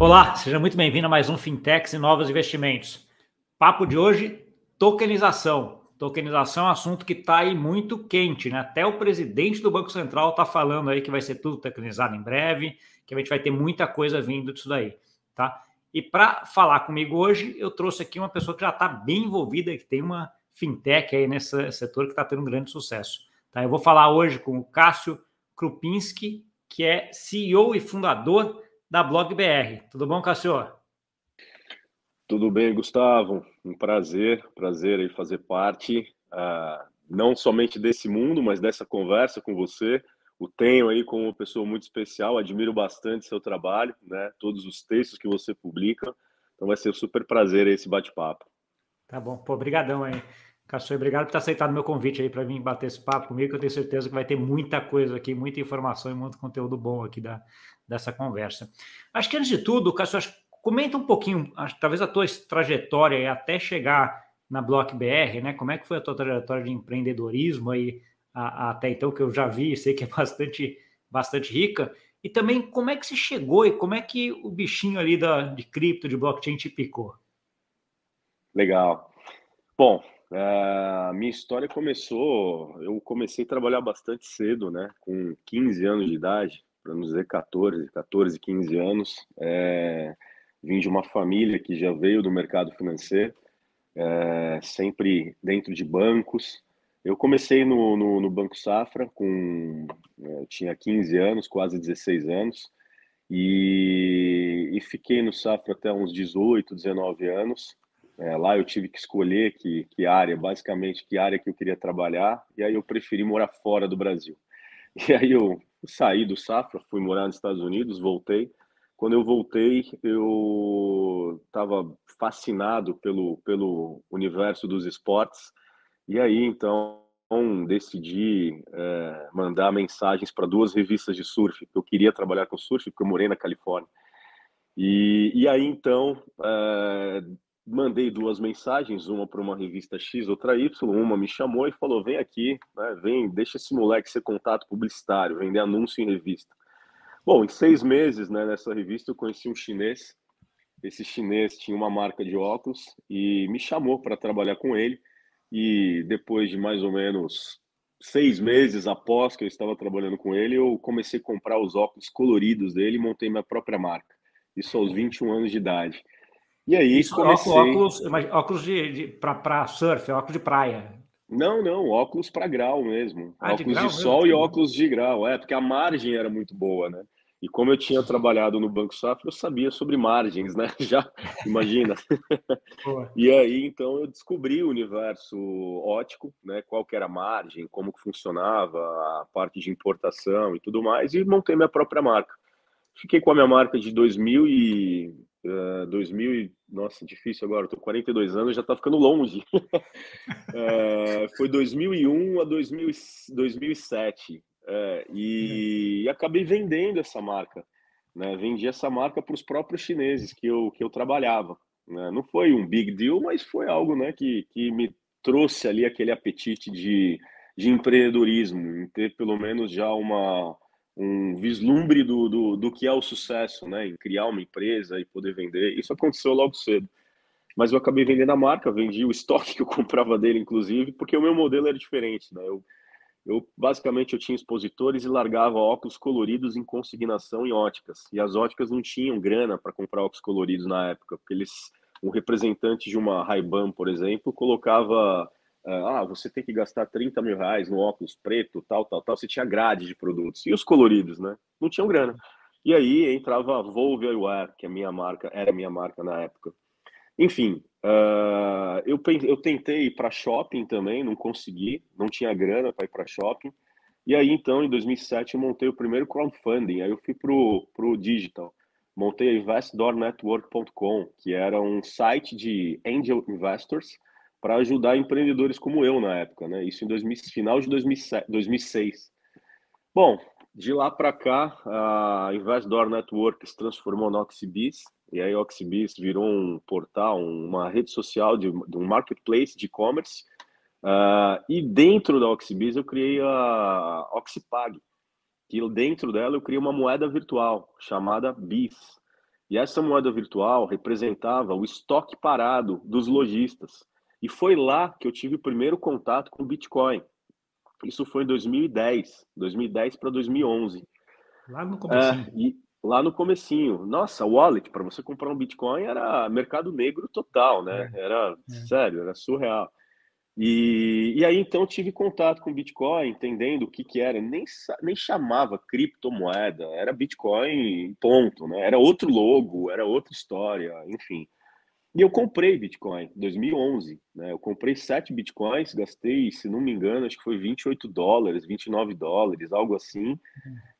Olá, seja muito bem-vindo a mais um Fintechs e Novos Investimentos. Papo de hoje, tokenização. Tokenização é um assunto que está aí muito quente, né? Até o presidente do Banco Central está falando aí que vai ser tudo tokenizado em breve, que a gente vai ter muita coisa vindo disso daí, tá? E para falar comigo hoje, eu trouxe aqui uma pessoa que já está bem envolvida, que tem uma fintech aí nesse setor que está tendo um grande sucesso. Tá? Eu vou falar hoje com o Cássio Krupinski, que é CEO e fundador da Blog BR. Tudo bom, Cássio? Tudo bem, Gustavo. Um prazer, prazer aí fazer parte, uh, não somente desse mundo, mas dessa conversa com você. O tenho aí como uma pessoa muito especial, admiro bastante seu trabalho, né? Todos os textos que você publica. Então vai ser um super prazer esse bate-papo. Tá bom, pô, obrigadão aí. Cássio, obrigado por ter aceitado meu convite aí para vir bater esse papo comigo, que eu tenho certeza que vai ter muita coisa aqui, muita informação e muito conteúdo bom aqui da, dessa conversa. Acho que antes de tudo, Cássio, comenta um pouquinho, talvez a tua trajetória até chegar na Block BR, né? Como é que foi a tua trajetória de empreendedorismo aí a, a, até então, que eu já vi, sei que é bastante, bastante rica, e também como é que você chegou e como é que o bichinho ali da, de cripto, de blockchain te picou? Legal. Bom, a minha história começou, eu comecei a trabalhar bastante cedo, né? Com 15 anos de idade para não dizer 14, 14, 15 anos. É, vim de uma família que já veio do mercado financeiro, é, sempre dentro de bancos. Eu comecei no, no, no Banco Safra, com, eu tinha 15 anos, quase 16 anos, e, e fiquei no Safra até uns 18, 19 anos. É, lá eu tive que escolher que, que área, basicamente, que área que eu queria trabalhar, e aí eu preferi morar fora do Brasil. E aí eu saí do Safra, fui morar nos Estados Unidos, voltei. Quando eu voltei, eu estava fascinado pelo, pelo universo dos esportes. E aí, então, decidi é, mandar mensagens para duas revistas de surf. Eu queria trabalhar com surf, porque eu morei na Califórnia. E, e aí, então, é, mandei duas mensagens, uma para uma revista X, outra Y. Uma me chamou e falou: vem aqui, né, vem, deixa esse moleque ser contato publicitário, vender anúncio em revista. Bom, em seis meses né, nessa revista eu conheci um chinês. Esse chinês tinha uma marca de óculos e me chamou para trabalhar com ele. E depois de mais ou menos seis meses após que eu estava trabalhando com ele, eu comecei a comprar os óculos coloridos dele e montei minha própria marca. Isso aos 21 anos de idade. E aí Isso, comecei... Óculos, óculos de, de para surf, óculos de praia. Não, não, óculos para grau mesmo. Ah, óculos de, de sol e óculos de grau. É, porque a margem era muito boa, né? E como eu tinha trabalhado no Banco Safra, eu sabia sobre margens, né? Já, imagina. e aí, então, eu descobri o universo ótico, né? Qual que era a margem, como que funcionava, a parte de importação e tudo mais, e montei minha própria marca. Fiquei com a minha marca de 2000 e... Uh, 2000 e nossa, difícil agora, eu tô 42 anos, já tá ficando longe. é, foi 2001 a 2000, 2007. É, e, e, acabei vendendo essa marca. Né? Vendi essa marca para os próprios chineses que eu, que eu trabalhava. Né? Não foi um big deal, mas foi algo né, que, que me trouxe ali aquele apetite de, de empreendedorismo, em ter pelo menos já uma, um vislumbre do, do, do que é o sucesso, né? Em criar uma empresa e poder vender. Isso aconteceu logo cedo. Mas eu acabei vendendo a marca, vendi o estoque que eu comprava dele, inclusive, porque o meu modelo era diferente, né? Eu, eu basicamente eu tinha expositores e largava óculos coloridos em consignação em óticas. E as óticas não tinham grana para comprar óculos coloridos na época, porque eles um representante de uma Ray-Ban, por exemplo, colocava ah, você tem que gastar 30 mil reais no óculos preto, tal, tal, tal. Você tinha grade de produtos. E os coloridos, né? Não tinham grana. E aí entrava a Volvo Eyewear, que é minha marca, era minha marca na época. Enfim, uh, eu, eu tentei ir para shopping também, não consegui, não tinha grana para ir para shopping. E aí, então, em 2007, eu montei o primeiro crowdfunding. Aí eu fui para o digital. Montei a investdoornetwork.com, que era um site de angel investors, para ajudar empreendedores como eu na época, né? Isso em 2000, final de 2007, 2006. Bom, de lá para cá, a Investdoor Network se transformou na Oxibis, e aí a Oxibis virou um portal, uma rede social de, de um marketplace de e-commerce. Uh, e dentro da Oxibis eu criei a Oxipag, que dentro dela eu criei uma moeda virtual chamada BIS. E essa moeda virtual representava o estoque parado dos lojistas. E foi lá que eu tive o primeiro contato com o Bitcoin. Isso foi em 2010, 2010 para 2011. Lá no comecinho. É, e lá no comecinho. Nossa, wallet para você comprar um Bitcoin era mercado negro total, né? É. Era é. sério, era surreal. E, e aí então tive contato com Bitcoin, entendendo o que que era, nem, nem chamava criptomoeda, era Bitcoin ponto, né? Era outro logo, era outra história, enfim. E eu comprei Bitcoin em 2011, né? Eu comprei sete Bitcoins, gastei, se não me engano, acho que foi 28 dólares, 29 dólares, algo assim.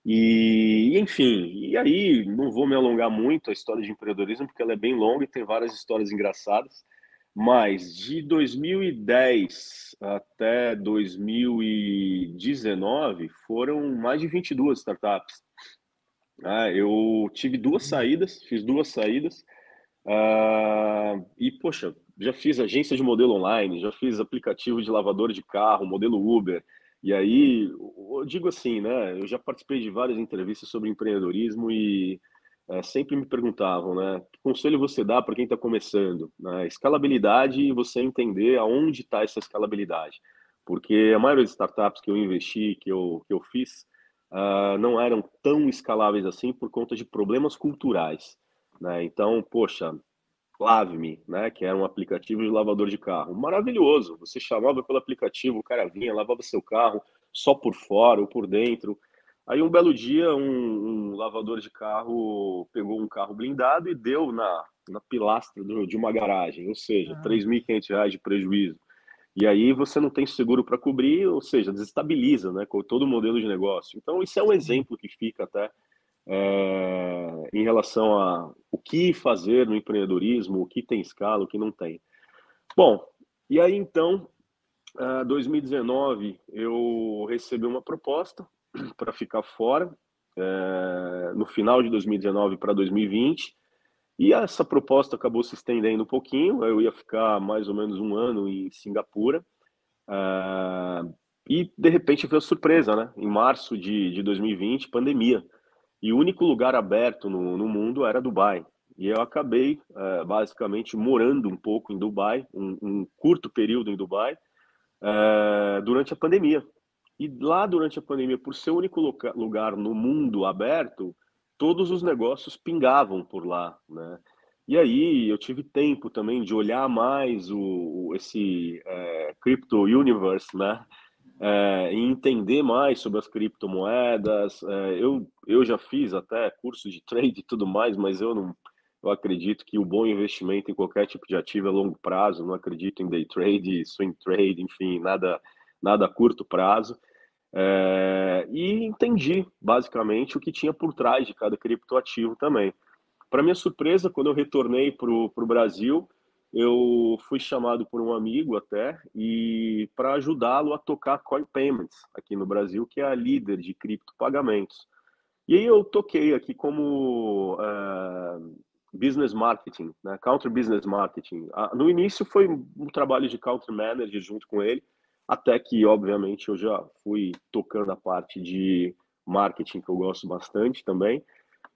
E, enfim, e aí não vou me alongar muito a história de empreendedorismo, porque ela é bem longa e tem várias histórias engraçadas. Mas de 2010 até 2019 foram mais de 22 startups. Ah, eu tive duas saídas, fiz duas saídas. Uh, e, poxa, já fiz agência de modelo online, já fiz aplicativo de lavador de carro, modelo Uber. E aí, eu digo assim, né? Eu já participei de várias entrevistas sobre empreendedorismo e é, sempre me perguntavam, né? Que conselho você dá para quem está começando? Né? Escalabilidade e você entender aonde está essa escalabilidade. Porque a maioria das startups que eu investi, que eu, que eu fiz, uh, não eram tão escaláveis assim por conta de problemas culturais. Né? Então, poxa, Lave-me, né? Que era um aplicativo de lavador de carro. Maravilhoso. Você chamava pelo aplicativo, o cara vinha, lavava seu carro só por fora ou por dentro. Aí um belo dia, um, um, lavador de carro pegou um carro blindado e deu na, na pilastra do, de uma garagem, ou seja, ah. R$ 3.500 de prejuízo. E aí você não tem seguro para cobrir, ou seja, desestabiliza né, com todo o modelo de negócio. Então, isso é um exemplo que fica até é, em relação a o que fazer no empreendedorismo, o que tem escala, o que não tem. Bom, e aí então, 2019, eu recebi uma proposta para ficar fora é, no final de 2019 para 2020. E essa proposta acabou se estendendo um pouquinho. Eu ia ficar mais ou menos um ano em Singapura. É, e de repente veio a surpresa, né? Em março de, de 2020, pandemia. E o único lugar aberto no, no mundo era Dubai. E eu acabei é, basicamente morando um pouco em Dubai, um, um curto período em Dubai, é, durante a pandemia. E lá durante a pandemia, por ser o único lugar no mundo aberto, todos os negócios pingavam por lá, né? E aí eu tive tempo também de olhar mais o, o esse é, crypto universe, né? É, e entender mais sobre as criptomoedas. É, eu, eu já fiz até curso de trade e tudo mais, mas eu não eu acredito que o bom investimento em qualquer tipo de ativo é longo prazo. Não acredito em day trade, swing trade, enfim, nada nada a curto prazo. É, e entendi basicamente o que tinha por trás de cada criptoativo também. Para minha surpresa, quando eu retornei para o Brasil, eu fui chamado por um amigo até e para ajudá-lo a tocar Coin Payments aqui no Brasil, que é a líder de criptopagamentos. E aí eu toquei aqui como uh, business marketing, né, counter business marketing. No início foi um trabalho de country manager junto com ele, até que, obviamente, eu já fui tocando a parte de marketing, que eu gosto bastante também.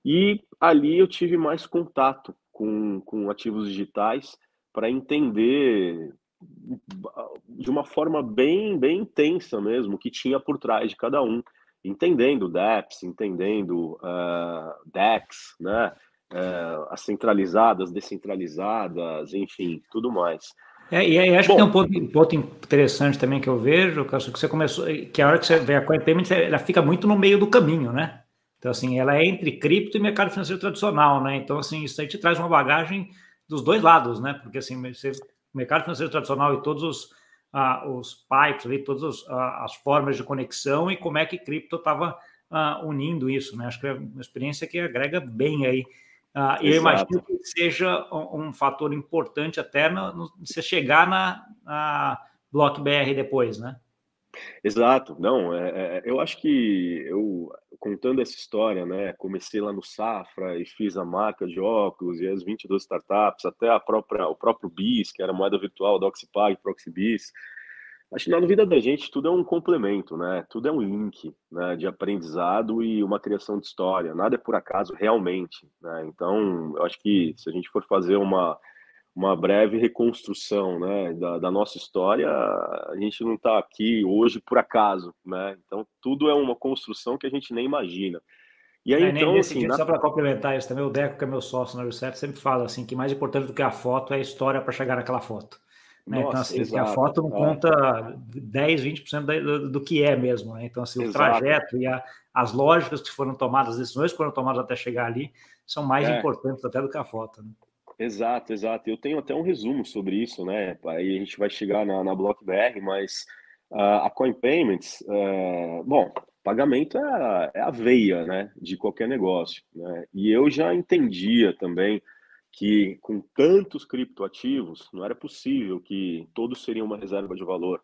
E ali eu tive mais contato com, com ativos digitais para entender de uma forma bem, bem intensa mesmo o que tinha por trás de cada um, entendendo DEPs, entendendo uh, DEX, né? Uh, as centralizadas, descentralizadas, enfim, tudo mais. É, e acho Bom, que tem um ponto, ponto, interessante também que eu vejo, que você começou, que a hora que você vê a Coin Payments, ela fica muito no meio do caminho, né? Então, assim, ela é entre cripto e mercado financeiro tradicional, né? Então, assim, isso aí te traz uma bagagem dos dois lados, né? Porque, assim, o mercado financeiro tradicional e todos os, ah, os pipes, ali, todas as, ah, as formas de conexão e como é que cripto estava ah, unindo isso, né? Acho que é uma experiência que agrega bem aí Uh, eu imagino que seja um, um fator importante até no, no, você chegar na, na Block BR depois, né? Exato, não, é, é, eu acho que eu contando essa história, né, comecei lá no Safra e fiz a marca de óculos e as 22 startups, até a própria, o próprio BIS, que era moeda virtual da Oxipag, ProxyBIS, Acho que na vida da gente tudo é um complemento, né? Tudo é um link, né? De aprendizado e uma criação de história. Nada é por acaso realmente, né? Então, eu acho que se a gente for fazer uma uma breve reconstrução, né, da, da nossa história, a gente não está aqui hoje por acaso, né? Então, tudo é uma construção que a gente nem imagina. E aí, é, então, assim, na... só para complementar isso também, o Deco, que é meu sócio na Reset, sempre fala assim que mais importante do que a foto é a história para chegar naquela foto. Né? Então, Nossa, então, assim, a foto não é. conta 10, 20% do, do que é mesmo. Né? Então, assim, o trajeto e a, as lógicas que foram tomadas, as decisões que foram tomadas até chegar ali, são mais é. importantes até do que a foto. Né? Exato, exato. Eu tenho até um resumo sobre isso, né? Aí a gente vai chegar na, na BlockBR, mas uh, a Coin Payments, uh, bom, pagamento é a, é a veia, né, de qualquer negócio, né? E eu já entendia também que com tantos criptoativos não era possível que todos seriam uma reserva de valor,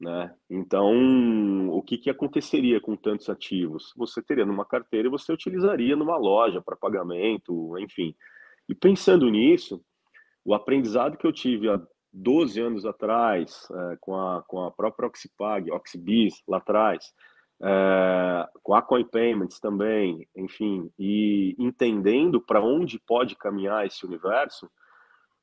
né? Então, o que, que aconteceria com tantos ativos? Você teria numa carteira e você utilizaria numa loja para pagamento, enfim. E pensando nisso, o aprendizado que eu tive há 12 anos atrás, é, com, a, com a própria Oxipag, Oxibis lá atrás, é, com a Coin Payments também, enfim, e entendendo para onde pode caminhar esse universo,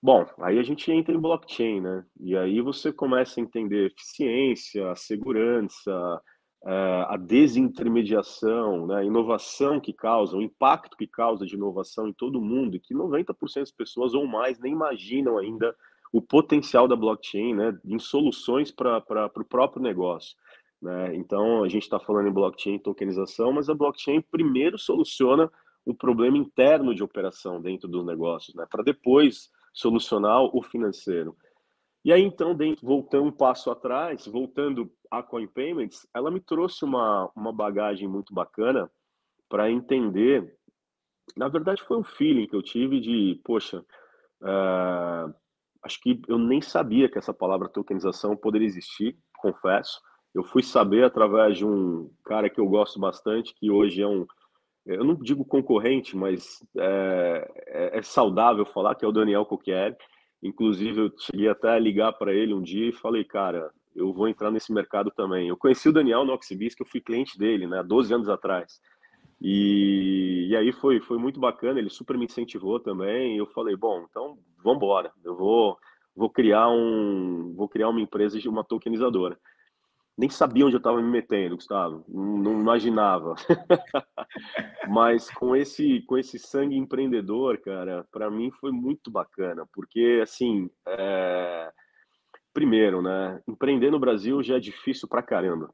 bom, aí a gente entra em blockchain, né? E aí você começa a entender eficiência, segurança, a desintermediação, né? a inovação que causa, o impacto que causa de inovação em todo mundo, e que 90% das pessoas ou mais nem imaginam ainda o potencial da blockchain né? em soluções para o próprio negócio. Né? Então, a gente está falando em blockchain tokenização, mas a blockchain primeiro soluciona o problema interno de operação dentro dos negócios, né? para depois solucionar o financeiro. E aí, então, dentro, voltando um passo atrás, voltando à Coin Payments, ela me trouxe uma, uma bagagem muito bacana para entender. Na verdade, foi um feeling que eu tive de, poxa, uh, acho que eu nem sabia que essa palavra tokenização poderia existir, confesso. Eu fui saber através de um cara que eu gosto bastante, que hoje é um, eu não digo concorrente, mas é, é, é saudável falar, que é o Daniel Coquieri. Inclusive, eu cheguei até a ligar para ele um dia e falei, cara, eu vou entrar nesse mercado também. Eu conheci o Daniel no Oxibis, que eu fui cliente dele, né, 12 anos atrás. E, e aí foi, foi muito bacana, ele super me incentivou também. Eu falei, bom, então vamos embora. Eu vou, vou criar um, vou criar uma empresa de uma tokenizadora nem sabia onde eu estava me metendo, Gustavo, não, imaginava. Mas com esse com esse sangue empreendedor, cara, para mim foi muito bacana, porque assim, é... primeiro, né, empreender no Brasil já é difícil pra caramba.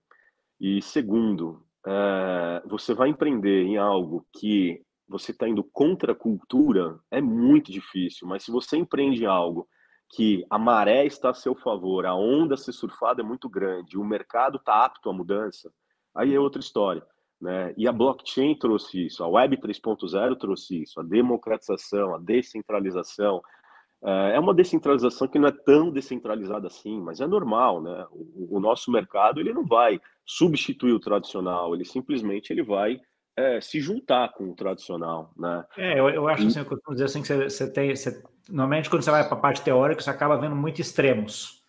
E segundo, é... você vai empreender em algo que você está indo contra a cultura, é muito difícil. Mas se você empreende algo que a maré está a seu favor, a onda a ser surfada é muito grande, o mercado está apto à mudança, aí é outra história. Né? E a blockchain trouxe isso, a Web 3.0 trouxe isso, a democratização, a descentralização. É, é uma descentralização que não é tão descentralizada assim, mas é normal, né? O, o nosso mercado ele não vai substituir o tradicional, ele simplesmente ele vai é, se juntar com o tradicional, né? É, eu, eu acho assim, eu costumo dizer assim que você, você tem, você, normalmente quando você vai para a parte teórica, você acaba vendo muito extremos,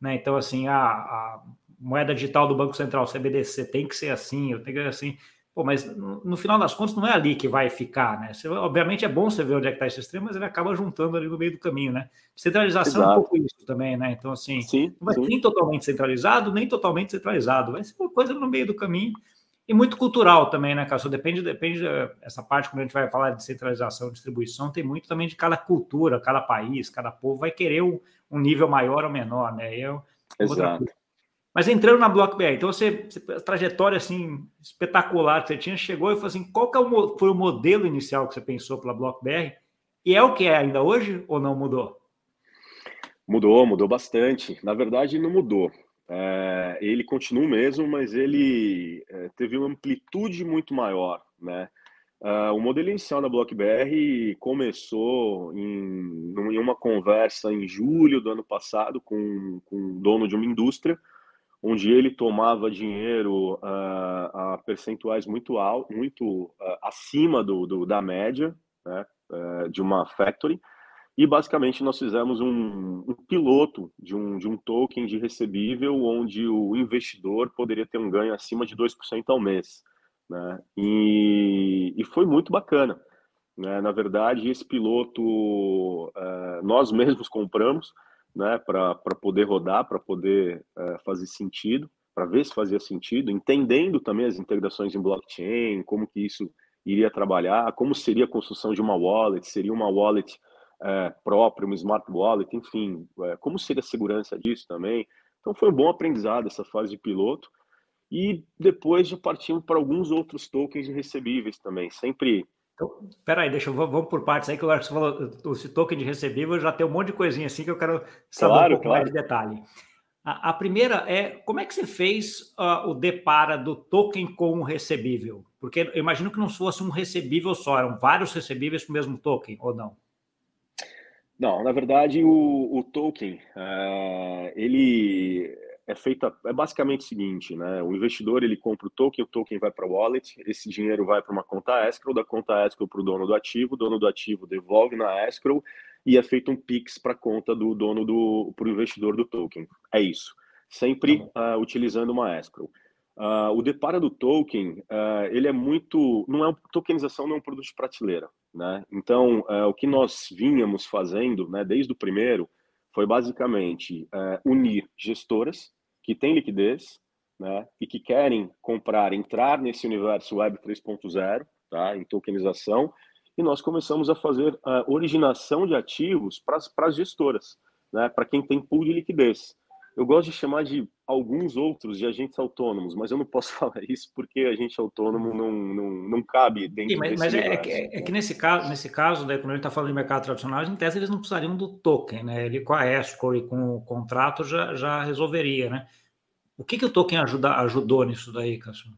né? Então, assim, a, a, moeda digital do Banco Central, CBDC, tem que ser assim, eu tenho que ser assim. Pô, mas no, no, final das contas não é ali que vai ficar, né? Você, obviamente é bom você ver onde é que está esse extremo, mas ele acaba juntando ali no meio do caminho, né? Centralização Exato. é um pouco isso também, né? Então, assim, sim, não vai sim. nem totalmente centralizado, nem totalmente centralizado, vai ser uma coisa no meio do caminho e muito cultural também, né, Cássio? Depende, depende essa parte, quando a gente vai falar de centralização, distribuição, tem muito também de cada cultura, cada país, cada povo vai querer um, um nível maior ou menor, né? Eu, Exato. Mas entrando na Block BR, então você, a trajetória assim espetacular que você tinha, chegou e falou assim: qual que é o, foi o modelo inicial que você pensou pela Block BR? E é o que é ainda hoje ou não mudou? Mudou, mudou bastante. Na verdade, não mudou. É, ele continua mesmo, mas ele é, teve uma amplitude muito maior, né? Uh, o modelo inicial da BlockBR começou em, em, uma conversa em julho do ano passado com, com dono de uma indústria, onde ele tomava dinheiro uh, a percentuais muito altos, muito uh, acima do, do, da média né, de uma factory, E basicamente nós fizemos um, um, piloto de um, de um token de recebível onde o investidor poderia ter um ganho acima de 2% ao mês. Né? E, e foi muito bacana. Né? Na verdade, esse piloto uh, nós mesmos compramos né, para poder rodar, para poder uh, fazer sentido, para ver se fazia sentido, entendendo também as integrações em blockchain, como que isso iria trabalhar, como seria a construção de uma wallet, seria uma wallet é, própria, uma smart wallet, enfim, é, como seria a segurança disso também. Então foi um bom aprendizado essa fase de piloto. E depois já partimos para alguns outros tokens de recebíveis também, sempre então, peraí, deixa eu vamos por partes aí, que eu acho que você falou, esse token de recebível já tem um monte de coisinha assim que eu quero saber claro, um pouco claro. mais de detalhe. A, a, primeira é como é que você fez uh, o depara do token com o recebível? Porque eu imagino que não fosse um recebível só, eram vários recebíveis para o mesmo token, ou não? Não, na verdade o, o token uh, ele é feita é basicamente o seguinte, né? O investidor ele compra o token, o token vai para o wallet, esse dinheiro vai para uma conta escrow, da conta escrow para o dono do ativo, o dono do ativo devolve na escrow e é feito um pix para a conta do dono do para o investidor do token. É isso, sempre uh, utilizando uma escrow. Uh, o depara do token uh, ele é muito não é tokenização não é um produto de prateleira, né? Então o que nós vínhamos fazendo, né? Desde o primeiro foi basicamente unir gestoras que têm liquidez, né, e que querem comprar, entrar nesse universo Web 3.0, tá, em tokenização, e nós começamos a fazer a originação de ativos para as gestoras, né, para quem tem pool de liquidez. Eu gosto de chamar de alguns outros de agentes autônomos, mas eu não posso falar isso porque agente autônomo não, não, não cabe dentro Sim, mas, desse mas é, é, é, que nesse caso, nesse caso né, quando a gente está falando de mercado tradicional, em tese eles não precisariam do token, né? Ele com a escrow e com o contrato já, já resolveria, né? O que, que o token ajuda, ajudou nisso daí, Cássio?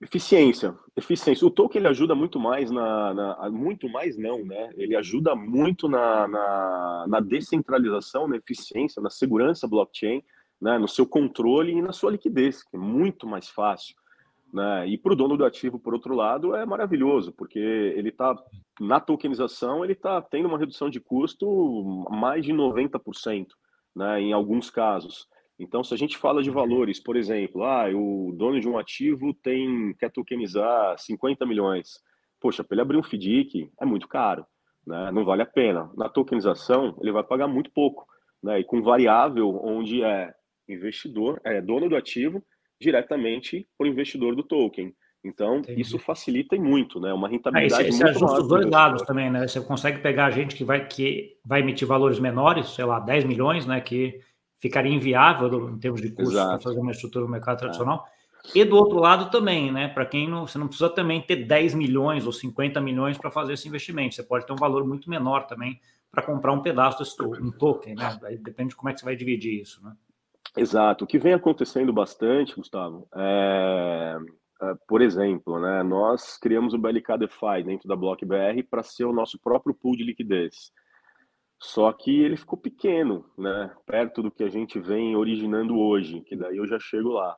Eficiência, eficiência. O token ele ajuda muito mais na, na, muito mais não, né? Ele ajuda muito na, na, na, descentralização, na eficiência, na segurança blockchain, né? No seu controle e na sua liquidez, que é muito mais fácil, né? E para o dono do ativo, por outro lado, é maravilhoso, porque ele está na tokenização, ele está tendo uma redução de custo mais de 90%, né? Em alguns casos. Então, se a gente fala de valores, por exemplo, ah, o dono de um ativo tem quer tokenizar 50 milhões. Poxa, para ele abrir um FDIC é muito caro, né? não vale a pena. Na tokenização, ele vai pagar muito pouco. Né? E com variável onde é investidor, é dono do ativo, diretamente para o investidor do token. Então, Entendi. isso facilita muito, né? Uma ah, rentabilidade é, esse, esse muito os dois lados também, né? Você consegue pegar gente que vai, que vai emitir valores menores, sei lá, 10 milhões, né? Que ficaria inviável em termos de custo para fazer uma estrutura no mercado é. tradicional. E do outro lado também, né? Para quem não, você não precisa também ter 10 milhões ou 50 milhões para fazer esse investimento. Você pode ter um valor muito menor também para comprar um pedaço desse um token, né? Aí depende de como é que você vai dividir isso, né? Exato. O que vem acontecendo bastante, Gustavo, é, é por exemplo, né, nós criamos o BLK DeFi dentro da BlockBR para ser o nosso próprio pool de liquidez. Só que ele ficou pequeno, né? Perto do que a gente vem originando hoje, que daí eu já chego lá.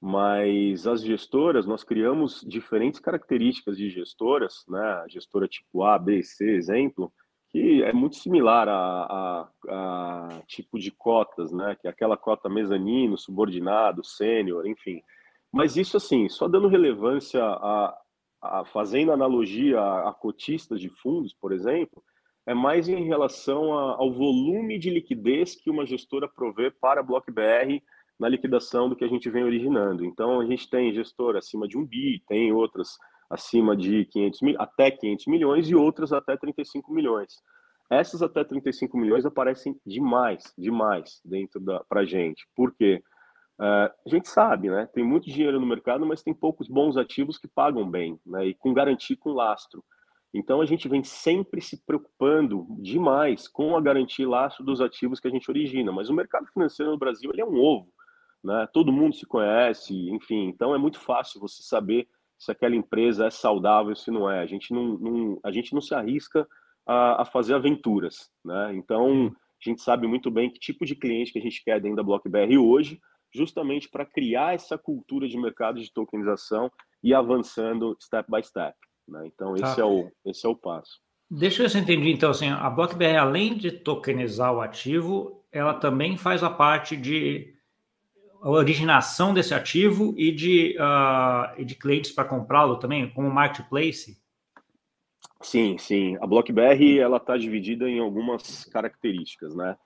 Mas as gestoras, nós criamos diferentes características de gestoras, né? Gestora tipo A, B, C, exemplo, que é muito similar a, a, a tipo de cotas, né? Que é aquela cota mezanino, subordinado, sênior, enfim. Mas isso, assim, só dando relevância a, a fazendo analogia a, cotistas de fundos, por exemplo, é mais em relação ao volume de liquidez que uma gestora provê para a BlockBR na liquidação do que a gente vem originando. Então, a gente tem gestora acima de um bi, tem outras acima de 500 mil, até 500 milhões e outras até 35 milhões. Essas até 35 milhões aparecem demais, demais dentro da para gente. Por quê? Uh, a gente sabe, né? Tem muito dinheiro no mercado, mas tem poucos bons ativos que pagam bem, né? E com garantia com lastro. Então a gente vem sempre se preocupando demais com a garantia e laço dos ativos que a gente origina, mas o mercado financeiro no Brasil ele é um ovo, né? Todo mundo se conhece, enfim, então é muito fácil você saber se aquela empresa é saudável, se não é. A gente não, não a gente não se arrisca a, a, fazer aventuras, né? Então a gente sabe muito bem que tipo de cliente que a gente quer dentro da BlockBR hoje, justamente para criar essa cultura de mercado de tokenização e avançando step by step. Né? Então, esse, tá. é o, esse é o passo. Deixa eu ver se eu entendi. Então, assim, a BlockBR, além de tokenizar o ativo, ela também faz a parte de originação desse ativo e de, uh, de clientes para comprá-lo também, como marketplace? Sim, sim. A BlockBR ela está dividida em algumas características, né?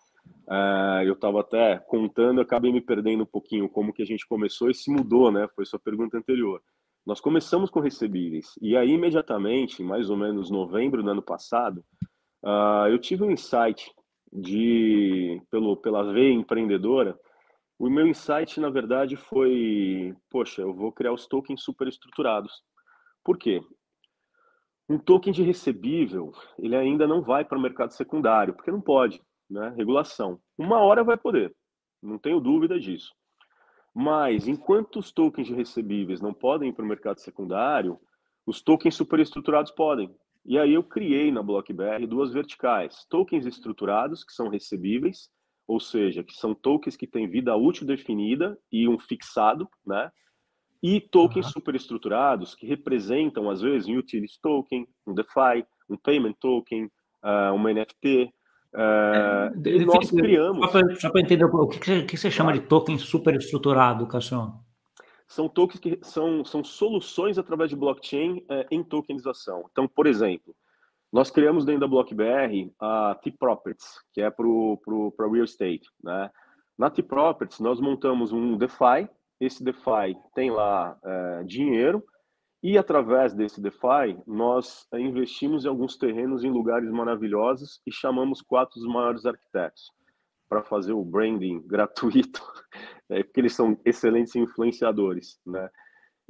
Uh, eu estava até contando, acabei me perdendo um pouquinho como que a gente começou e se mudou, né? Foi sua pergunta anterior. Nós começamos com recebíveis e aí imediatamente, mais ou menos novembro do ano passado, uh, eu tive um insight de pelo pela veia empreendedora. O meu insight, na verdade, foi, poxa, eu vou criar os tokens superestruturados. Por quê? Um token de recebível, ele ainda não vai para o mercado secundário, porque não pode, né? Regulação. Uma hora vai poder, não tenho dúvida disso. Mas, enquanto os tokens de recebíveis não podem ir para o mercado secundário, os tokens superestruturados podem. E aí eu criei na BlockBR duas verticais: tokens estruturados, que são recebíveis, ou seja, que são tokens que têm vida útil definida e um fixado, né? E tokens uhum. superestruturados, que representam, às vezes, um utility token, um DeFi, um payment token, uh, uma NFT, é, e nós criamos. Só para entender, o que, que, você chama de token superestruturado, Cassiano? São tokens que são, são soluções através de blockchain é, em tokenização. Então, por exemplo, nós criamos dentro da BlockBR a T-Properties, que é para real estate. Né? Na T-Properties, nós montamos um DeFi. Esse DeFi tem lá é, dinheiro e através desse DeFi, nós investimos em alguns terrenos em lugares maravilhosos e chamamos quatro dos maiores arquitetos para fazer o branding gratuito, é, porque eles são excelentes influenciadores, né?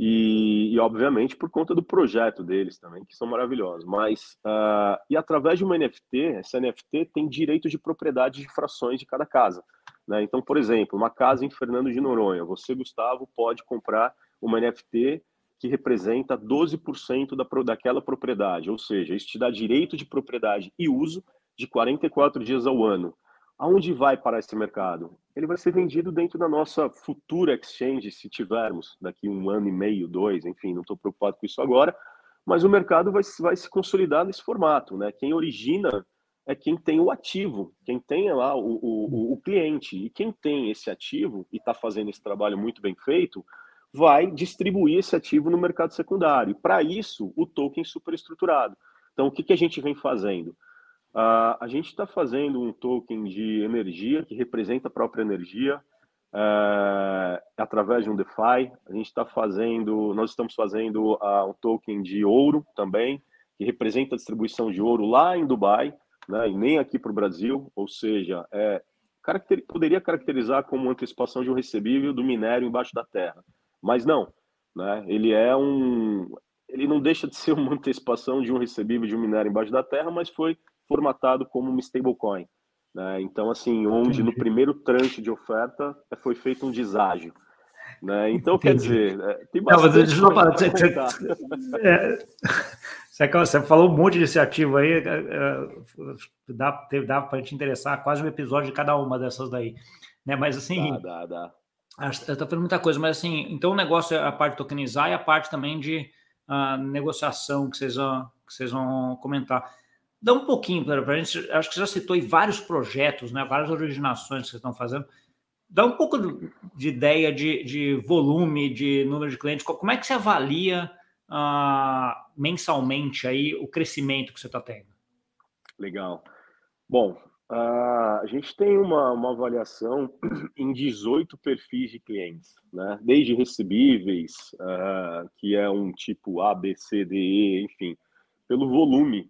E, e, obviamente por conta do projeto deles também, que são maravilhosos. Mas uh, e através de uma NFT, essa NFT tem direito de propriedade de frações de cada casa. Né? Então, por exemplo, uma casa em Fernando de Noronha, você Gustavo pode comprar uma NFT que representa 12% da, daquela propriedade, ou seja, isso te dá direito de propriedade e uso de 44 dias ao ano. Aonde vai parar esse mercado? Ele vai ser vendido dentro da nossa futura exchange, se tivermos daqui um ano e meio, dois, enfim, não estou preocupado com isso agora, mas o mercado vai, vai se consolidar nesse formato, né? Quem origina é quem tem o ativo, quem tem lá o, o, o cliente. E quem tem esse ativo e está fazendo esse trabalho muito bem feito, vai distribuir esse ativo no mercado secundário. Para isso, o token superestruturado. Então, o que, que a gente vem fazendo? Uh, a gente está fazendo um token de energia que representa a própria energia uh, através de um DeFi. A gente está fazendo, nós estamos fazendo uh, um token de ouro também, que representa a distribuição de ouro lá em Dubai, né, e nem aqui para o Brasil, ou seja, é, caracter, poderia caracterizar como antecipação de um recebível do minério embaixo da terra. Mas não, né? Ele é um, ele não deixa de ser uma antecipação de um recebível de um minério embaixo da terra, mas foi formatado como uma stablecoin. Né? Então, assim, onde no primeiro tranche de oferta é, foi feito um deságio. Né? Então, Entendi. quer dizer, é, tem bastante não, falar, você, você, é, você, falou um monte desse ativo aí, dá, dá para te interessar quase um episódio de cada uma dessas daí. Né? Mas assim, dá, dá, dá. Está falando muita coisa, mas assim, então o negócio é a parte de tokenizar e a parte também de uh, negociação que vocês, vão, que vocês vão comentar. Dá um pouquinho para a gente, acho que já citou aí vários projetos, né, várias originações que vocês estão fazendo. Dá um pouco de ideia de, de volume, de número de clientes, como é que você avalia uh, mensalmente aí o crescimento que você está tendo? Legal. Bom, a gente tem uma, uma avaliação em 18 perfis de clientes, né? desde recebíveis, uh, que é um tipo A, B, C, D, E, enfim, pelo volume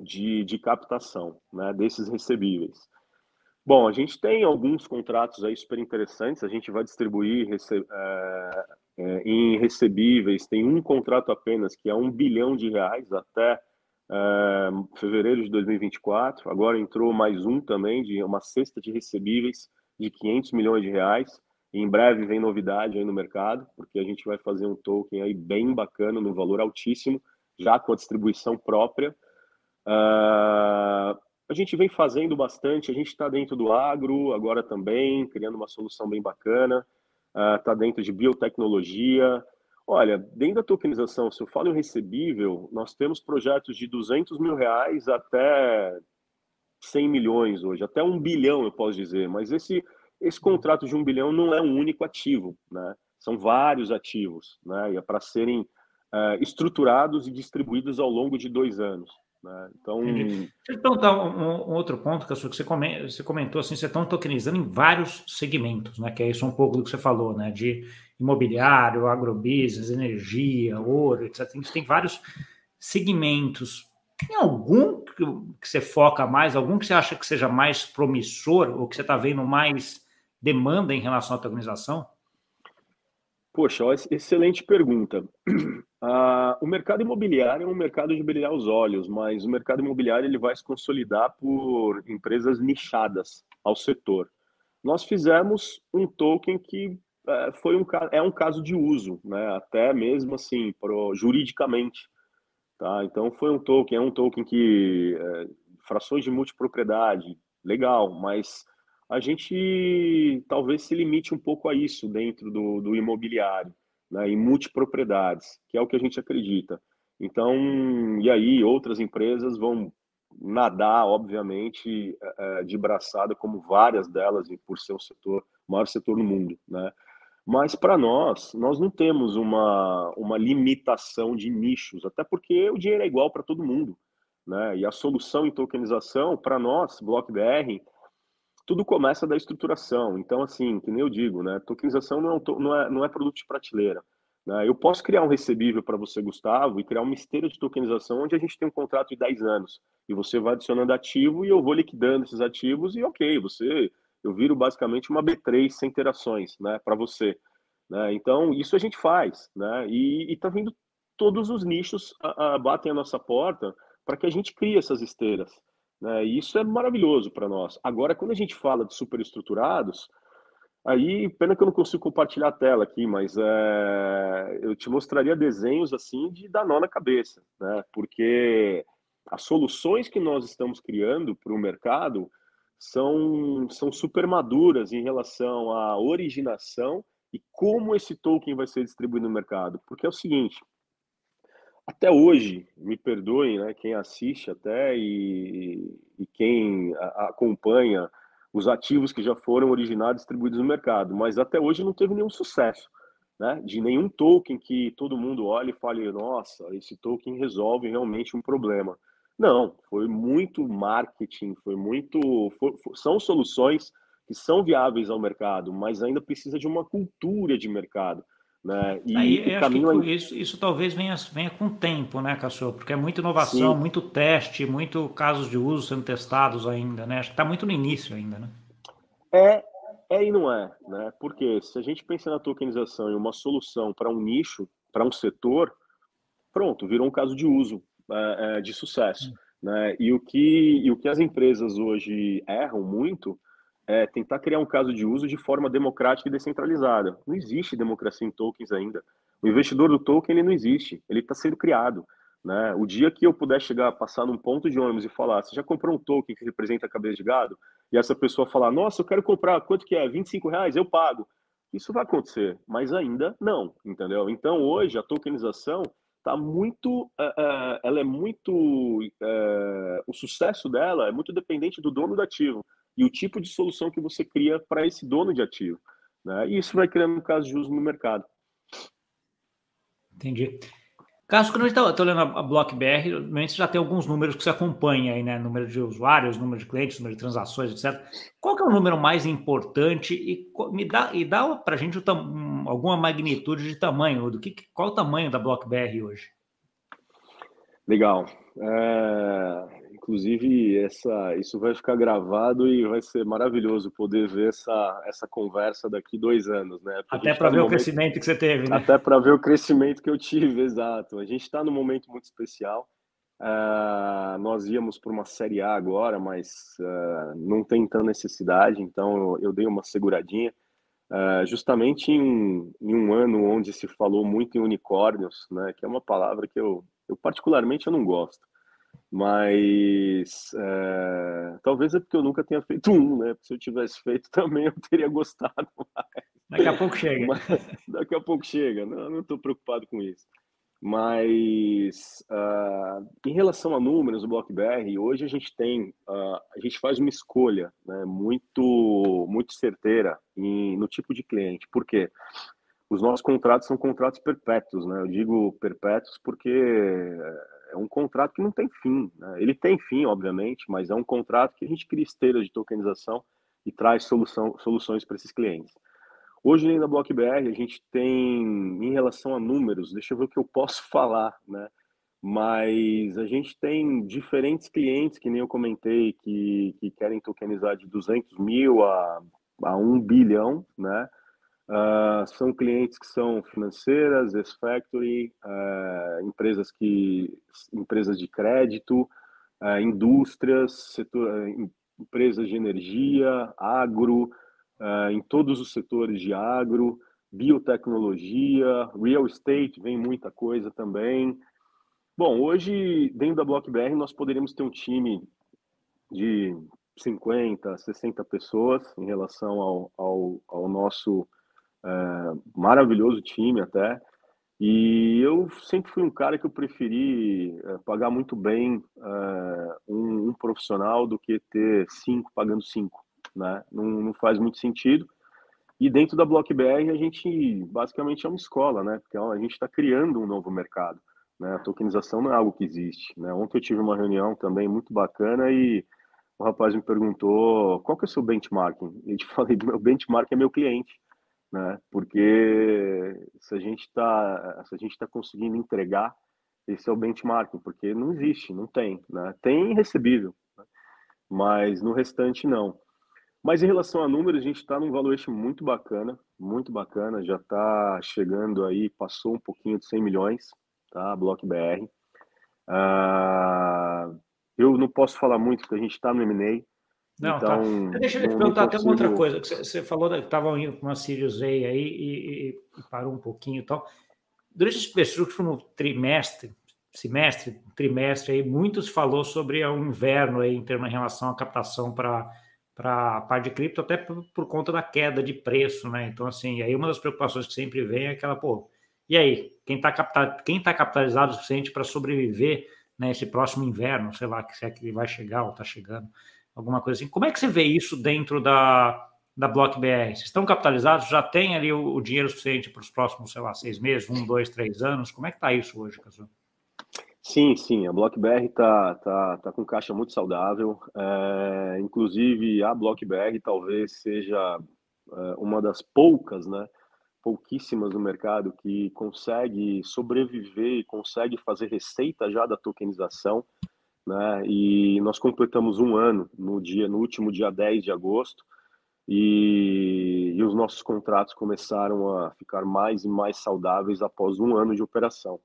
de, de captação né? desses recebíveis. Bom, a gente tem alguns contratos aí super interessantes, a gente vai distribuir rece uh, em recebíveis, tem um contrato apenas que é um bilhão de reais até uh, fevereiro de 2024. Agora entrou mais um também, de uma cesta de recebíveis de 500 milhões de reais. Em breve vem novidade aí no mercado, porque a gente vai fazer um token aí bem bacana, no valor altíssimo, já com a distribuição própria. Uh, a gente vem fazendo bastante, a gente está dentro do agro agora também, criando uma solução bem bacana, está uh, dentro de biotecnologia, Olha, dentro da tokenização, se eu falo em recebível, nós temos projetos de 200 mil reais até 100 milhões hoje, até um bilhão, eu posso dizer, mas esse, esse contrato de um bilhão não é um único ativo, né? São vários ativos, né? E é para serem uh, estruturados e distribuídos ao longo de dois anos. Né? Então, Deixa eu perguntar um, um outro ponto, que você comentou, você comentou assim, você está tokenizando em vários segmentos, né? Que é isso um pouco do que você falou, né? De imobiliário, agrobusiness, energia, ouro, etc. Você tem vários segmentos. Tem algum que você foca mais, algum que você acha que seja mais promissor, ou que você está vendo mais demanda em relação à tokenização? Poxa, excelente pergunta. Ah, o mercado imobiliário é um mercado de brilhar os olhos, mas o mercado imobiliário ele vai se consolidar por empresas nichadas ao setor. Nós fizemos um token que é, foi um, é um caso de uso, né? até mesmo assim, pro, juridicamente. Tá? Então, foi um token, é um token que é, frações de multipropriedade, legal, mas a gente talvez se limite um pouco a isso dentro do, do imobiliário, né? em multipropriedades, que é o que a gente acredita. Então, e aí outras empresas vão nadar, obviamente, é, de braçada, como várias delas, por ser um setor, o maior setor no mundo, né? Mas para nós, nós não temos uma, uma limitação de nichos, até porque o dinheiro é igual para todo mundo. Né? E a solução em tokenização, para nós, BlockBR, tudo começa da estruturação. Então, assim, que nem eu digo, né? tokenização não é, não é, não é produto de prateleira. Né? Eu posso criar um recebível para você, Gustavo, e criar uma esteira de tokenização onde a gente tem um contrato de 10 anos. E você vai adicionando ativo e eu vou liquidando esses ativos e ok, você eu viro basicamente uma B3 sem interações, né, para você. Né? Então, isso a gente faz, né? E está vindo todos os nichos a, a, batem a nossa porta para que a gente crie essas esteiras. Né? E isso é maravilhoso para nós. Agora, quando a gente fala de superestruturados, aí, pena que eu não consigo compartilhar a tela aqui, mas é, eu te mostraria desenhos assim de dar nó na cabeça, né? Porque as soluções que nós estamos criando para o mercado, são, são super maduras em relação à originação e como esse token vai ser distribuído no mercado. Porque é o seguinte, até hoje, me perdoem né, quem assiste até e, e quem a, acompanha os ativos que já foram originados e distribuídos no mercado, mas até hoje não teve nenhum sucesso. Né, de nenhum token que todo mundo olhe e fale, nossa, esse token resolve realmente um problema. Não, foi muito marketing, foi muito. São soluções que são viáveis ao mercado, mas ainda precisa de uma cultura de mercado. Né? E Aí, o caminho que isso, isso talvez venha, venha com o tempo, né, Cassio? Porque é muita inovação, Sim. muito teste, muito casos de uso sendo testados ainda, né? Acho que está muito no início ainda, né? É, é e não é, né? Porque se a gente pensa na tokenização em uma solução para um nicho, para um setor, pronto, virou um caso de uso. É, é, de sucesso. Né? E, o que, e o que as empresas hoje erram muito é tentar criar um caso de uso de forma democrática e descentralizada. Não existe democracia em tokens ainda. O investidor do token ele não existe, ele está sendo criado. Né? O dia que eu puder chegar, passar num ponto de ônibus e falar, você já comprou um token que representa a cabeça de gado? E essa pessoa falar, nossa, eu quero comprar, quanto que é? 25 reais? Eu pago. Isso vai acontecer, mas ainda não, entendeu? Então, hoje, a tokenização tá muito, uh, ela é muito, uh, o sucesso dela é muito dependente do dono do ativo e o tipo de solução que você cria para esse dono de ativo, né? E isso vai criando um caso de uso no mercado. Entendi. Caso quando a gente está olhando a BlockBR, você já tem alguns números que você acompanha aí, né? Número de usuários, número de clientes, número de transações, etc. Qual que é o número mais importante e me dá e dá para a gente alguma magnitude de tamanho do que qual o tamanho da BlockBR hoje? Legal. É, Inclusive, essa, isso vai ficar gravado e vai ser maravilhoso poder ver essa, essa conversa daqui dois anos, né? Porque Até para tá ver o momento... crescimento que você teve, né? Até para ver o crescimento que eu tive, exato. A gente está num momento muito especial. Uh, nós íamos para uma Série A agora, mas uh, não tem tanta necessidade, então eu, eu dei uma seguradinha. Uh, justamente em, em, um ano onde se falou muito em unicórnios, né, que é uma palavra que eu, eu particularmente eu não gosto. Mas é, talvez é porque eu nunca tenha feito um, né? Se eu tivesse feito também eu teria gostado mais. Daqui a pouco chega. Mas, daqui a pouco chega. Não estou preocupado com isso. Mas uh, em relação a números do BlockBR, hoje a gente tem, uh, a gente faz uma escolha né, muito, muito certeira em, no tipo de cliente. Por quê? Os nossos contratos são contratos perpétuos, né? Eu digo perpétuos porque é um contrato que não tem fim. Né? Ele tem fim, obviamente, mas é um contrato que a gente cria esteiras de tokenização e traz solução, soluções para esses clientes. Hoje, na BlockBR, a gente tem, em relação a números, deixa eu ver o que eu posso falar, né? Mas a gente tem diferentes clientes, que nem eu comentei, que, que querem tokenizar de 200 mil a, a 1 bilhão, né? Uh, são clientes que são financeiras, ex-factory, uh, empresas, que, empresas de crédito, uh, indústrias, setor, empresas de energia, agro, em todos os setores de agro, biotecnologia, real estate, vem muita coisa também. Bom, hoje, dentro da BlockBR, nós poderíamos ter um time de 50, 60 pessoas em relação ao, ao, ao nosso uh, maravilhoso time até. E eu sempre fui um cara que eu preferi uh, pagar muito bem uh, um, um, profissional do que ter cinco pagando cinco né? Não, não faz muito sentido. E dentro da BlockBR a gente basicamente é uma escola, né? Porque a gente está criando um novo mercado. Né? A tokenização não é algo que existe. Né? Ontem eu tive uma reunião também muito bacana e o rapaz me perguntou qual que é o seu benchmarking. Eu falei, meu benchmark é meu cliente, né? Porque se a gente está se a gente está conseguindo entregar, esse é o benchmarking, porque não existe, não tem, né? Tem recebível, né? mas no restante não. Mas em relação a números, a gente está num valuation muito bacana, muito bacana, já está chegando aí, passou um pouquinho de 100 milhões, tá? Block BR. Uh, ah, eu não posso falar muito, porque a gente está no M&A, não, tá. então, tá. Deixa eu te perguntar até uma outra coisa. Você, falou que estava indo com uma Sirius A aí e, e, parou um pouquinho e tal. Durante esse no trimestre, semestre, trimestre aí, muitos falou sobre o inverno aí em termos em relação à captação para para a parte de cripto, até por, por, conta da queda de preço, né? Então, assim, aí uma das preocupações que sempre vem é aquela, pô, e aí, quem está capitalizado, quem tá capitalizado o suficiente para sobreviver nesse né, próximo inverno, sei lá, se é que vai chegar ou está chegando, alguma coisa assim. Como é que você vê isso dentro da, da Block BR? Vocês estão capitalizados? Já tem ali o, o dinheiro suficiente para os próximos, sei lá, seis meses, um, dois, três anos? Como é que está isso hoje, Casu? Sim, sim, a BlockBR está tá, tá com caixa muito saudável. É, inclusive, a BlockBR talvez seja é, uma das poucas, né, pouquíssimas no mercado que consegue sobreviver e consegue fazer receita já da tokenização. Né, e nós completamos um ano no, dia, no último dia 10 de agosto. E, e os nossos contratos começaram a ficar mais e mais saudáveis após um ano de operação.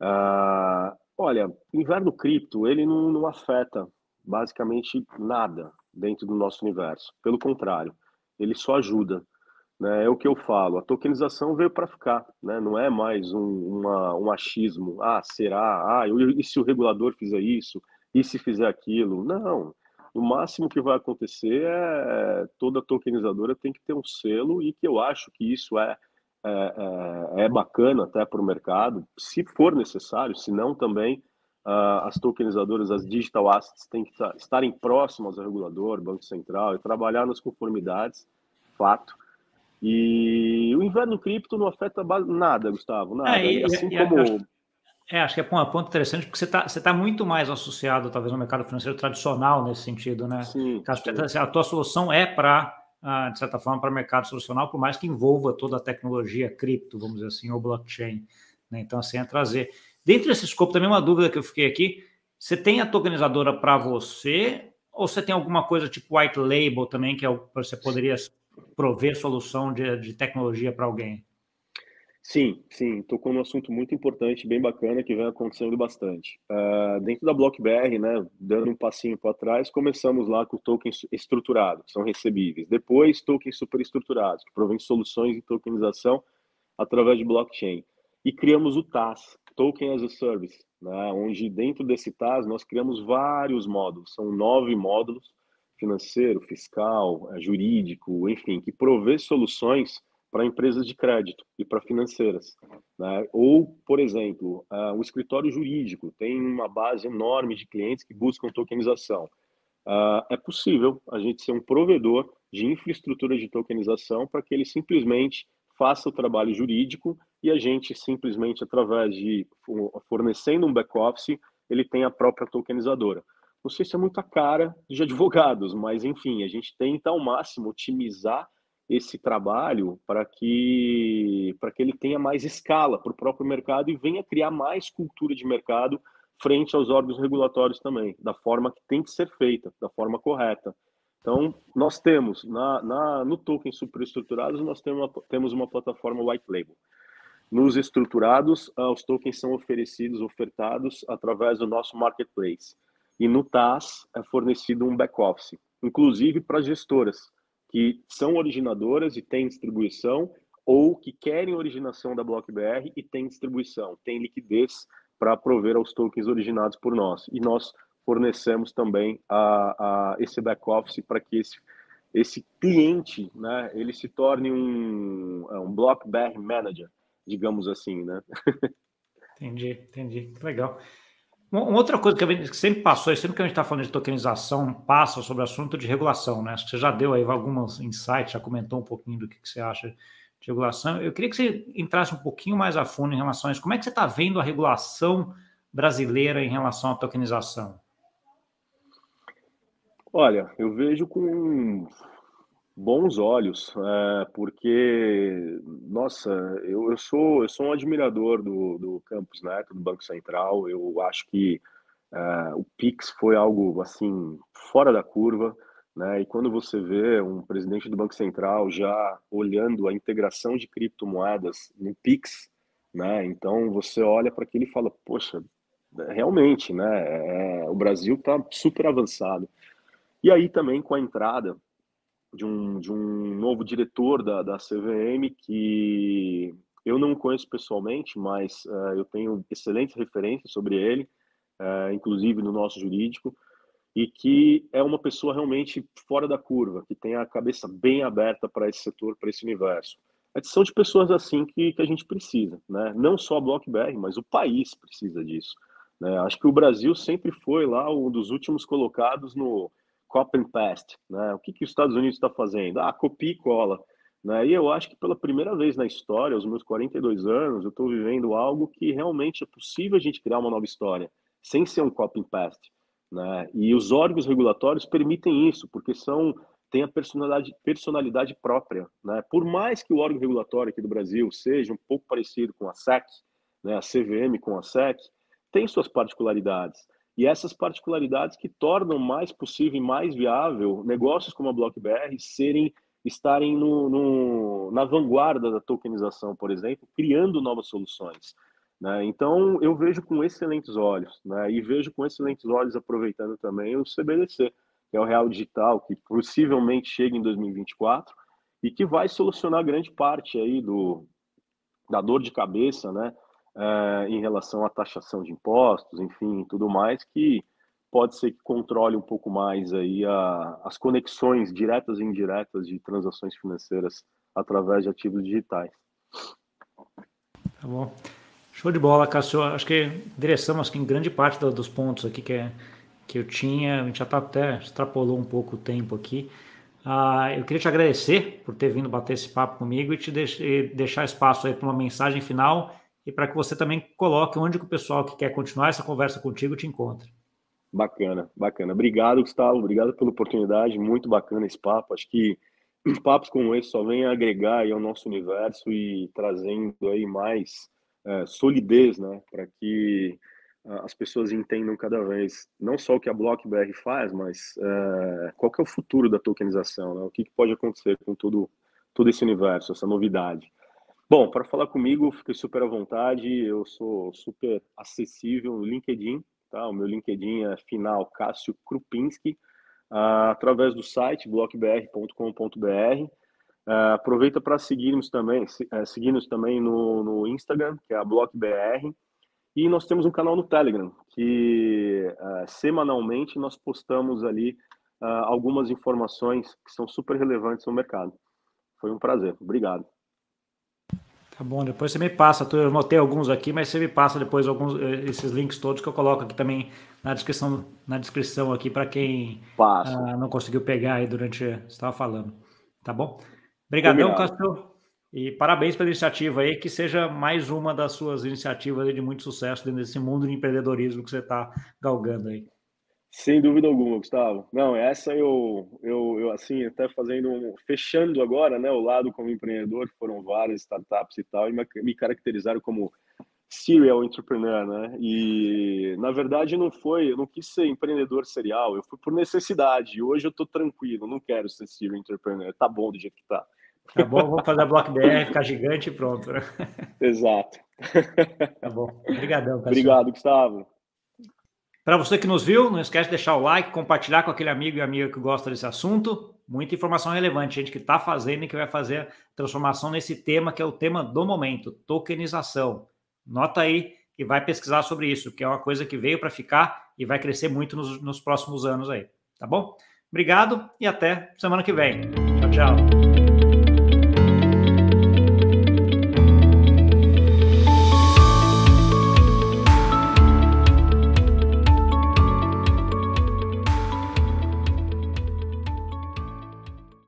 Uh, olha, inverno cripto, ele não, não afeta basicamente nada dentro do nosso universo. Pelo contrário, ele só ajuda. Né? É o que eu falo, a tokenização veio para ficar, né? não é mais um, uma, um achismo. Ah, será? Ah, e se o regulador fizer isso? E se fizer aquilo? Não. O máximo que vai acontecer é toda tokenizadora tem que ter um selo e que eu acho que isso é é, é, é bacana até para o mercado, se for necessário, se não também uh, as tokenizadoras, as digital assets têm que estarem próximas ao regulador, Banco Central, e trabalhar nas conformidades, fato. E o inverno cripto não afeta nada, Gustavo, nada. É, e, assim e, como... Acho, é, acho que é um ponto interessante, porque você está você tá muito mais associado, talvez, ao mercado financeiro tradicional nesse sentido, né? Sim, sim. A tua solução é para de certa forma, para o mercado solucional, por mais que envolva toda a tecnologia cripto, vamos dizer assim, ou blockchain. Né? Então, assim, é trazer. Dentro desse escopo, também uma dúvida que eu fiquei aqui: você tem a tokenizadora para você, ou você tem alguma coisa tipo white label também, que é o, você poderia prover solução de, de tecnologia para alguém? Sim, sim, tocou num assunto muito importante, bem bacana, que vem acontecendo bastante. Uh, dentro da BlockBR, né, dando um passinho para trás, começamos lá com tokens estruturados, que são recebíveis. Depois, tokens superestruturados, que provém soluções de tokenização através de blockchain. E criamos o TAS, Token as a Service, né, onde dentro desse TAS nós criamos vários módulos, são nove módulos, financeiro, fiscal, é, jurídico, enfim, que provê soluções para empresas de crédito e para financeiras. Né? Ou, por exemplo, uh, o escritório jurídico tem uma base enorme de clientes que buscam tokenização. Uh, é possível a gente ser um provedor de infraestrutura de tokenização para que ele simplesmente faça o trabalho jurídico e a gente simplesmente, através de fornecendo um back-office, ele tem a própria tokenizadora. Não sei se é muita cara de advogados, mas enfim, a gente tenta ao máximo otimizar esse trabalho para que para que ele tenha mais escala para o próprio mercado e venha criar mais cultura de mercado frente aos órgãos regulatórios também, da forma que tem que ser feita, da forma correta. Então, nós temos, na, na no token superestruturados, nós temos uma, temos uma plataforma white label. Nos estruturados, uh, os tokens são oferecidos, ofertados através do nosso marketplace. E no TAS é fornecido um back-office, inclusive para gestoras, que são originadoras e têm distribuição, ou que querem originação da BlockBR e têm distribuição, têm liquidez para prover aos tokens originados por nós. E nós fornecemos também a, a esse back-office para que esse, esse cliente né, ele se torne um, é, um BlockBR Manager, digamos assim. Né? entendi, entendi. Legal. Uma outra coisa que, gente, que sempre passou, sempre que a gente está falando de tokenização, passa sobre o assunto de regulação, né? Você já deu aí alguns insights, já comentou um pouquinho do que, que você acha de regulação. Eu queria que você entrasse um pouquinho mais a fundo em relação a isso. Como é que você está vendo a regulação brasileira em relação à tokenização? Olha, eu vejo com bons olhos, é, porque, nossa, eu, eu, sou, eu sou um admirador do, do Campus Neto, do Banco Central. Eu acho que é, o Pix foi algo assim fora da curva, né? E quando você vê um presidente do Banco Central já olhando a integração de criptomoedas no Pix, né? Então você olha para aquilo e fala, poxa, realmente, né? É, o Brasil está super avançado. E aí também com a entrada de um, de um novo diretor da, da CVM que eu não conheço pessoalmente, mas uh, eu tenho excelentes referências sobre ele, uh, inclusive no nosso jurídico, e que é uma pessoa realmente fora da curva, que tem a cabeça bem aberta para esse setor, para esse universo. São de pessoas assim que, que a gente precisa, né? Não só a BlockBR, mas o país precisa disso. Né? Acho que o Brasil sempre foi lá um dos últimos colocados no, copy and paste, né? O que, que os Estados Unidos está fazendo? Ah, copia e cola. Né? E eu acho que pela primeira vez na história, aos meus 42 anos, eu estou vivendo algo que realmente é possível a gente criar uma nova história, sem ser um copy and paste. Né? E os órgãos regulatórios permitem isso, porque são tem a personalidade, personalidade própria. Né? Por mais que o órgão regulatório aqui do Brasil seja um pouco parecido com a SEC, né? a CVM com a SEC, tem suas particularidades. E essas particularidades que tornam mais possível e mais viável negócios como a BlockBR serem estarem no, no, na vanguarda da tokenização, por exemplo, criando novas soluções. Né? Então, eu vejo com excelentes olhos, né? e vejo com excelentes olhos aproveitando também o CBDC, que é o Real Digital, que possivelmente chega em 2024 e que vai solucionar grande parte aí do, da dor de cabeça, né? É, em relação à taxação de impostos, enfim, tudo mais, que pode ser que controle um pouco mais aí a, as conexões diretas e indiretas de transações financeiras através de ativos digitais. Tá bom. Show de bola, Cássio. Acho que endereçamos em grande parte dos pontos aqui que, é, que eu tinha. A gente já tá até extrapolou um pouco o tempo aqui. Ah, eu queria te agradecer por ter vindo bater esse papo comigo e te deixar espaço aí para uma mensagem final e para que você também coloque onde que o pessoal que quer continuar essa conversa contigo te encontra. Bacana, bacana. Obrigado, Gustavo. Obrigado pela oportunidade. Muito bacana esse papo. Acho que papos como esse só vêm agregar ao nosso universo e trazendo aí mais é, solidez, né, para que as pessoas entendam cada vez não só o que a BlockBR faz, mas é, qual que é o futuro da tokenização, né? o que, que pode acontecer com todo, todo esse universo, essa novidade. Bom, para falar comigo, fique super à vontade. Eu sou super acessível no LinkedIn, tá? O meu LinkedIn é final Cássio Krupinski, uh, através do site blockbr.com.br. Uh, ah, aproveita para seguirmos também, uh, seguirmos também no, no Instagram, que é a BlockBR, E nós temos um canal no Telegram, que uh, semanalmente nós postamos ali uh, algumas informações que são super relevantes no mercado. Foi um prazer. Obrigado. Tá bom, depois você me passa, eu notei alguns aqui, mas você me passa depois alguns eh, esses links todos que eu coloco aqui também na descrição, na descrição aqui para quem uh, não conseguiu pegar aí durante você estava falando. Tá bom? Obrigadão, Castro. E parabéns pela iniciativa aí, que seja mais uma das suas iniciativas de muito sucesso dentro desse mundo de empreendedorismo que você está galgando aí. Sem dúvida alguma, Gustavo. Não, essa eu, eu, eu assim, até fazendo, um, fechando agora, né, o lado como empreendedor, foram várias startups e tal, e me caracterizaram como serial entrepreneur, né? E na verdade não foi, eu não quis ser empreendedor serial, eu fui por necessidade. E hoje eu tô tranquilo, não quero ser serial entrepreneur. Tá bom do jeito que tá. Tá bom, vamos fazer a Block BR, ficar gigante e pronto. Exato. Tá bom. Obrigadão, Obrigado, Gustavo. Para você que nos viu, não esquece de deixar o like, compartilhar com aquele amigo e amiga que gosta desse assunto. Muita informação relevante, gente que está fazendo e que vai fazer transformação nesse tema, que é o tema do momento, tokenização. Nota aí e vai pesquisar sobre isso, que é uma coisa que veio para ficar e vai crescer muito nos, nos próximos anos aí. Tá bom? Obrigado e até semana que vem. Tchau, tchau.